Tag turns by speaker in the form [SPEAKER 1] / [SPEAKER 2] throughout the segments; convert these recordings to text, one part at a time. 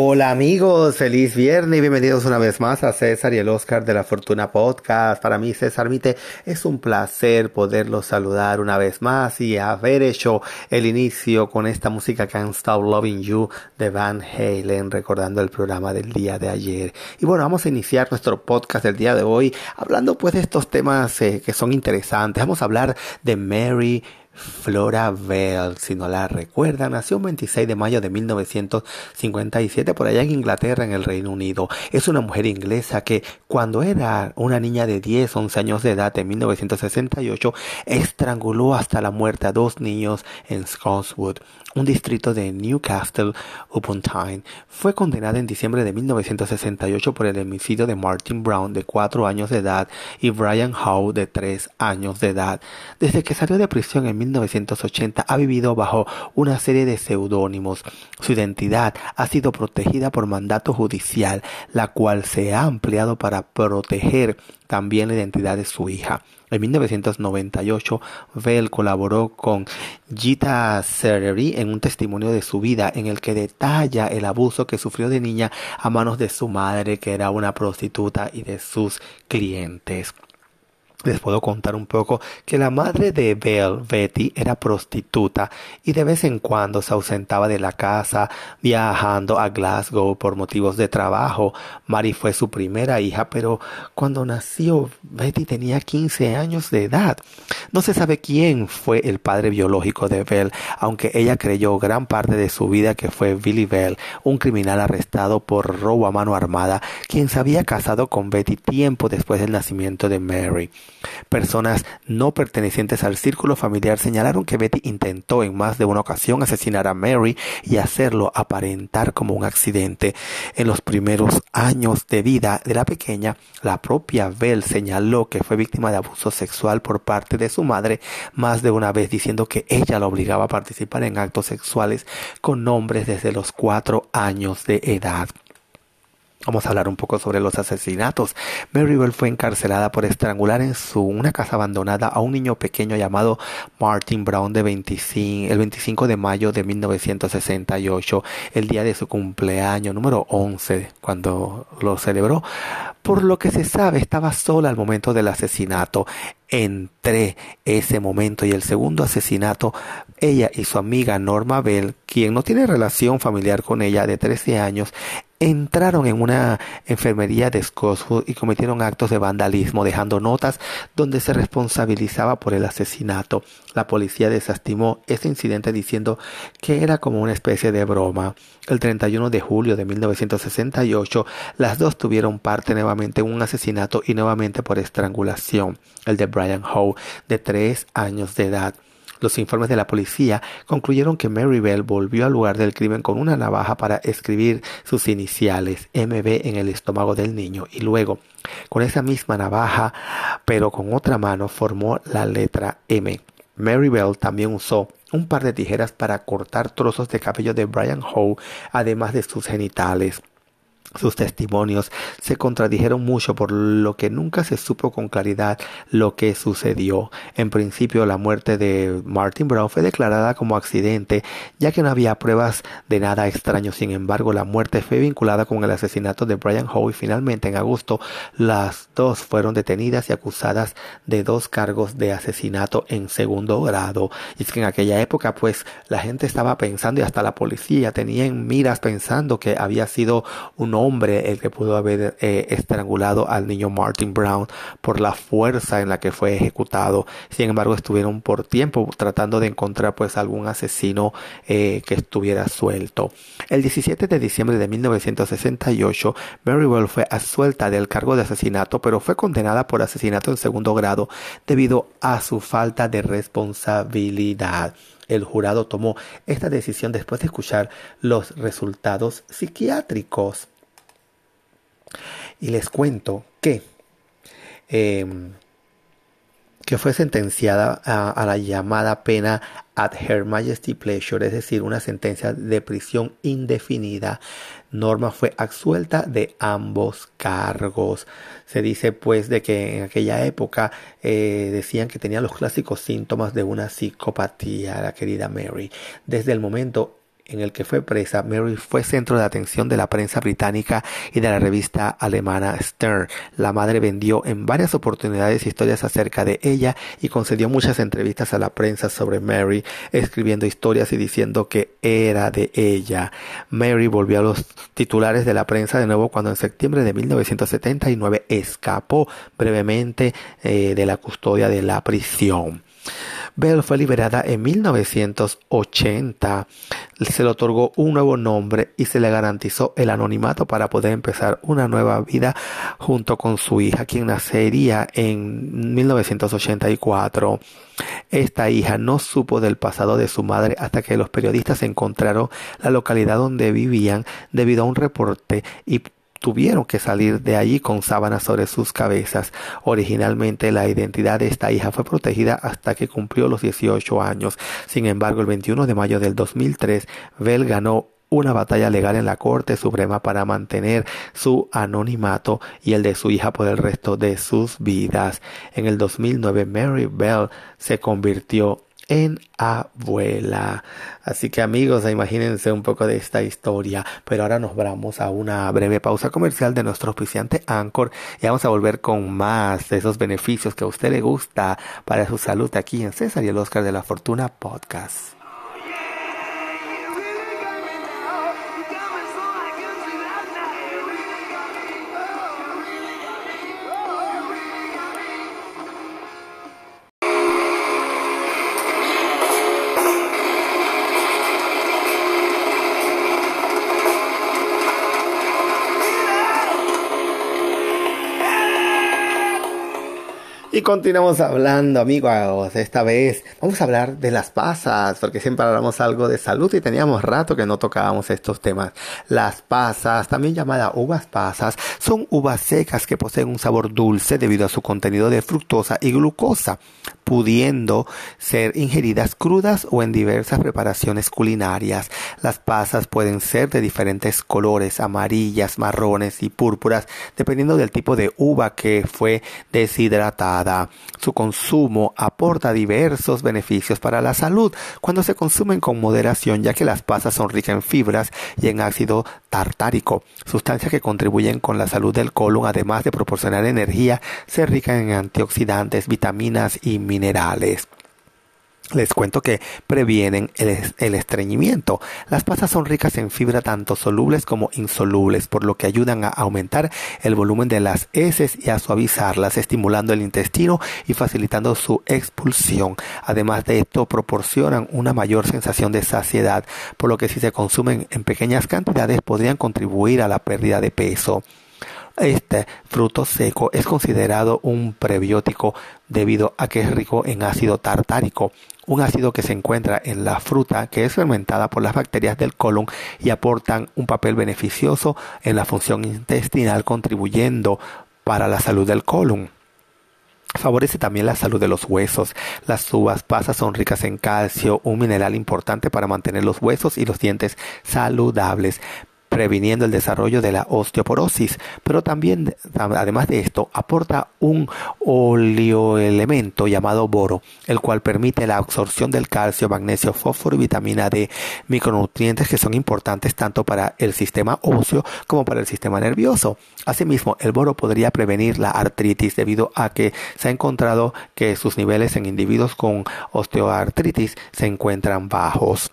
[SPEAKER 1] Hola amigos, feliz viernes y bienvenidos una vez más a César y el Oscar de la Fortuna Podcast. Para mí César Mite es un placer poderlos saludar una vez más y haber hecho el inicio con esta música Can't Stop Loving You de Van Halen recordando el programa del día de ayer. Y bueno, vamos a iniciar nuestro podcast del día de hoy hablando pues de estos temas eh, que son interesantes. Vamos a hablar de Mary Flora Bell, si no la recuerdan, nació el 26 de mayo de 1957 por allá en Inglaterra, en el Reino Unido. Es una mujer inglesa que cuando era una niña de 10, 11 años de edad en 1968, estranguló hasta la muerte a dos niños en Scotswood un distrito de Newcastle upon Tyne, fue condenada en diciembre de 1968 por el homicidio de Martin Brown de 4 años de edad y Brian Howe de 3 años de edad. Desde que salió de prisión en 1980 ha vivido bajo una serie de seudónimos. Su identidad ha sido protegida por mandato judicial, la cual se ha ampliado para proteger también la identidad de su hija. En 1998, Bell colaboró con Gita Sereri en un testimonio de su vida en el que detalla el abuso que sufrió de niña a manos de su madre, que era una prostituta, y de sus clientes les puedo contar un poco que la madre de Belle, Betty, era prostituta y de vez en cuando se ausentaba de la casa viajando a Glasgow por motivos de trabajo. Mary fue su primera hija, pero cuando nació Betty tenía 15 años de edad. No se sabe quién fue el padre biológico de Belle, aunque ella creyó gran parte de su vida que fue Billy Bell, un criminal arrestado por robo a mano armada, quien se había casado con Betty tiempo después del nacimiento de Mary. Personas no pertenecientes al círculo familiar señalaron que Betty intentó en más de una ocasión asesinar a Mary y hacerlo aparentar como un accidente. En los primeros años de vida de la pequeña, la propia Bell señaló que fue víctima de abuso sexual por parte de su madre más de una vez diciendo que ella la obligaba a participar en actos sexuales con hombres desde los cuatro años de edad. Vamos a hablar un poco sobre los asesinatos. Mary Bell fue encarcelada por estrangular en su una casa abandonada a un niño pequeño llamado Martin Brown de 25, el 25 de mayo de 1968, el día de su cumpleaños número 11, cuando lo celebró. Por lo que se sabe, estaba sola al momento del asesinato. Entre ese momento y el segundo asesinato, ella y su amiga Norma Bell, quien no tiene relación familiar con ella de 13 años, entraron en una enfermería de Scotswood y cometieron actos de vandalismo, dejando notas donde se responsabilizaba por el asesinato. La policía desestimó ese incidente diciendo que era como una especie de broma. El 31 de julio de 1968, las dos tuvieron parte nuevamente en un asesinato y nuevamente por estrangulación, el de Brian Howe, de tres años de edad. Los informes de la policía concluyeron que Mary Bell volvió al lugar del crimen con una navaja para escribir sus iniciales MB en el estómago del niño y luego con esa misma navaja pero con otra mano formó la letra M. Mary Bell también usó un par de tijeras para cortar trozos de cabello de Brian Howe además de sus genitales. Sus testimonios se contradijeron mucho por lo que nunca se supo con claridad lo que sucedió. En principio la muerte de Martin Brown fue declarada como accidente ya que no había pruebas de nada extraño. Sin embargo la muerte fue vinculada con el asesinato de Brian Howe y finalmente en agosto las dos fueron detenidas y acusadas de dos cargos de asesinato en segundo grado. Y es que en aquella época pues la gente estaba pensando y hasta la policía tenía en miras pensando que había sido un hombre el que pudo haber eh, estrangulado al niño Martin Brown por la fuerza en la que fue ejecutado. Sin embargo, estuvieron por tiempo tratando de encontrar pues algún asesino eh, que estuviera suelto. El 17 de diciembre de 1968, Mary Well fue asuelta del cargo de asesinato, pero fue condenada por asesinato en segundo grado debido a su falta de responsabilidad. El jurado tomó esta decisión después de escuchar los resultados psiquiátricos. Y les cuento que, em, que fue sentenciada a, la llamada pena at Her Majesty Pleasure, es decir, una sentencia de prisión indefinida. Norma fue absuelta de ambos cargos. Se dice pues de que en aquella época eh, decían que tenía los clásicos síntomas de una psicopatía, la querida Mary. Desde el momento en el que fue presa, Mary fue centro de atención de la prensa británica y de la revista alemana Stern. La madre vendió en varias oportunidades historias acerca de ella y concedió muchas entrevistas a la prensa sobre Mary, escribiendo historias y diciendo que era de ella. Mary volvió a los titulares de la prensa de nuevo cuando en septiembre de 1979 escapó brevemente eh, de la custodia de la prisión. Bell fue liberada en 1980. Se le otorgó un nuevo nombre y se le garantizó el anonimato para poder empezar una nueva vida junto con su hija, quien nacería en 1984. Esta hija no supo del pasado de su madre hasta que los periodistas encontraron la localidad donde vivían debido a un reporte y tuvieron que salir de allí con sábanas sobre sus cabezas. Originalmente la identidad de esta hija fue protegida hasta que cumplió los 18 años. Sin embargo, el 21 de mayo del 2003, Bell ganó una batalla legal en la Corte Suprema para mantener su anonimato y el de su hija por el resto de sus vidas. En el 2009, Mary Bell se convirtió en abuela. Así que amigos, imagínense un poco de esta historia. Pero ahora nos vamos a una breve pausa comercial de nuestro auspiciante Anchor y vamos a volver con más de esos beneficios que a usted le gusta para su salud aquí en César y el Oscar de la Fortuna Podcast. Y continuamos hablando, amigos. Esta vez vamos a hablar de las pasas, porque siempre hablamos algo de salud y teníamos rato que no tocábamos estos temas. Las pasas, también llamadas uvas pasas, son uvas secas que poseen un sabor dulce debido a su contenido de fructosa y glucosa pudiendo ser ingeridas crudas o en diversas preparaciones culinarias. Las pasas pueden ser de diferentes colores, amarillas, marrones y púrpuras, dependiendo del tipo de uva que fue deshidratada. Su consumo aporta diversos beneficios para la salud cuando se consumen con moderación, ya que las pasas son ricas en fibras y en ácido tartárico, sustancias que contribuyen con la salud del colon, además de proporcionar energía, ser rica en antioxidantes, vitaminas y minerales. Les cuento que previenen el, estreñimiento. Las pasas son ricas en fibra tanto solubles como insolubles, por lo que ayudan a aumentar el volumen de las heces y a suavizarlas, estimulando el intestino y facilitando su expulsión. Además de esto, proporcionan una mayor sensación de saciedad, por lo que si se consumen en pequeñas cantidades podrían contribuir a la pérdida de peso. Este fruto seco es considerado un prebiótico debido a que es rico en ácido tartárico, un ácido que se encuentra en la fruta que es fermentada por las bacterias del colon y aportan un papel beneficioso en la función intestinal contribuyendo para la salud del colon. Favorece también la salud de los huesos. Las uvas pasas son ricas en calcio, un mineral importante para mantener los huesos y los dientes saludables previniendo el desarrollo de la osteoporosis, pero también, además de esto, aporta un oleoelemento llamado boro, el cual permite la absorción del calcio, magnesio, fósforo y vitamina D, micronutrientes que son importantes tanto para el sistema óseo como para el sistema nervioso. Asimismo, el boro podría prevenir la artritis debido a que se ha encontrado que sus niveles en individuos con osteoartritis se encuentran bajos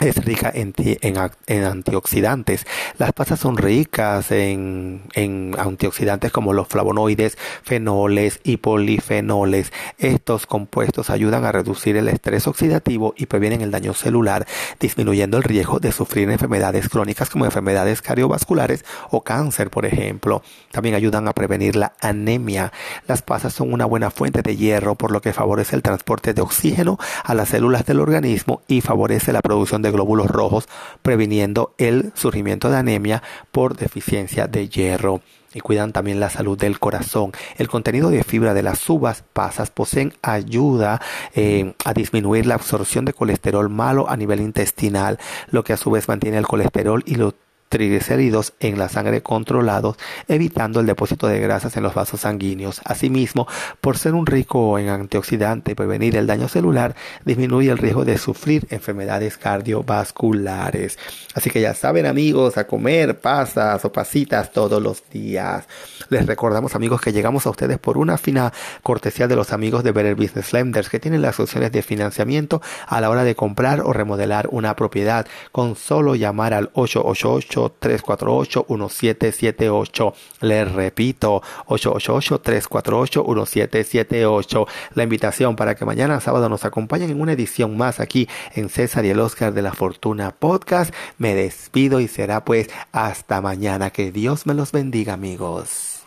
[SPEAKER 1] es rica en, en, antioxidantes. Las pasas son ricas en, en, antioxidantes como los flavonoides, fenoles y polifenoles. Estos compuestos ayudan a reducir el estrés oxidativo y previenen el daño celular, disminuyendo el riesgo de sufrir enfermedades crónicas como enfermedades cardiovasculares o cáncer, por ejemplo. También ayudan a prevenir la anemia. Las pasas son una buena fuente de hierro, por lo que favorece el transporte de oxígeno a las células del organismo y favorece la producción de glóbulos rojos, previniendo el surgimiento de anemia por deficiencia de hierro y cuidan también la salud del corazón. El contenido de fibra de las uvas pasas poseen ayuda eh, a disminuir la absorción de colesterol malo a nivel intestinal, lo que a su vez mantiene el colesterol y lo triglicéridos en la sangre controlados, evitando el depósito de grasas en los vasos sanguíneos. Asimismo, por ser un rico en antioxidante y prevenir el daño celular, disminuye el riesgo de sufrir enfermedades cardiovasculares. Así que ya saben amigos, a comer pasas o pasitas todos los días. Les recordamos amigos que llegamos a ustedes por una fina cortesía de los amigos de Better Business Lenders que tienen las opciones de financiamiento a la hora de comprar o remodelar una propiedad con solo llamar al 888-348-1778. Les repito, 888-348-1778. La invitación para que mañana sábado nos acompañen en una edición más aquí en César y el Oscar de la Fortuna Podcast. Me despido y será pues hasta mañana. Que Dios me los bendiga amigos.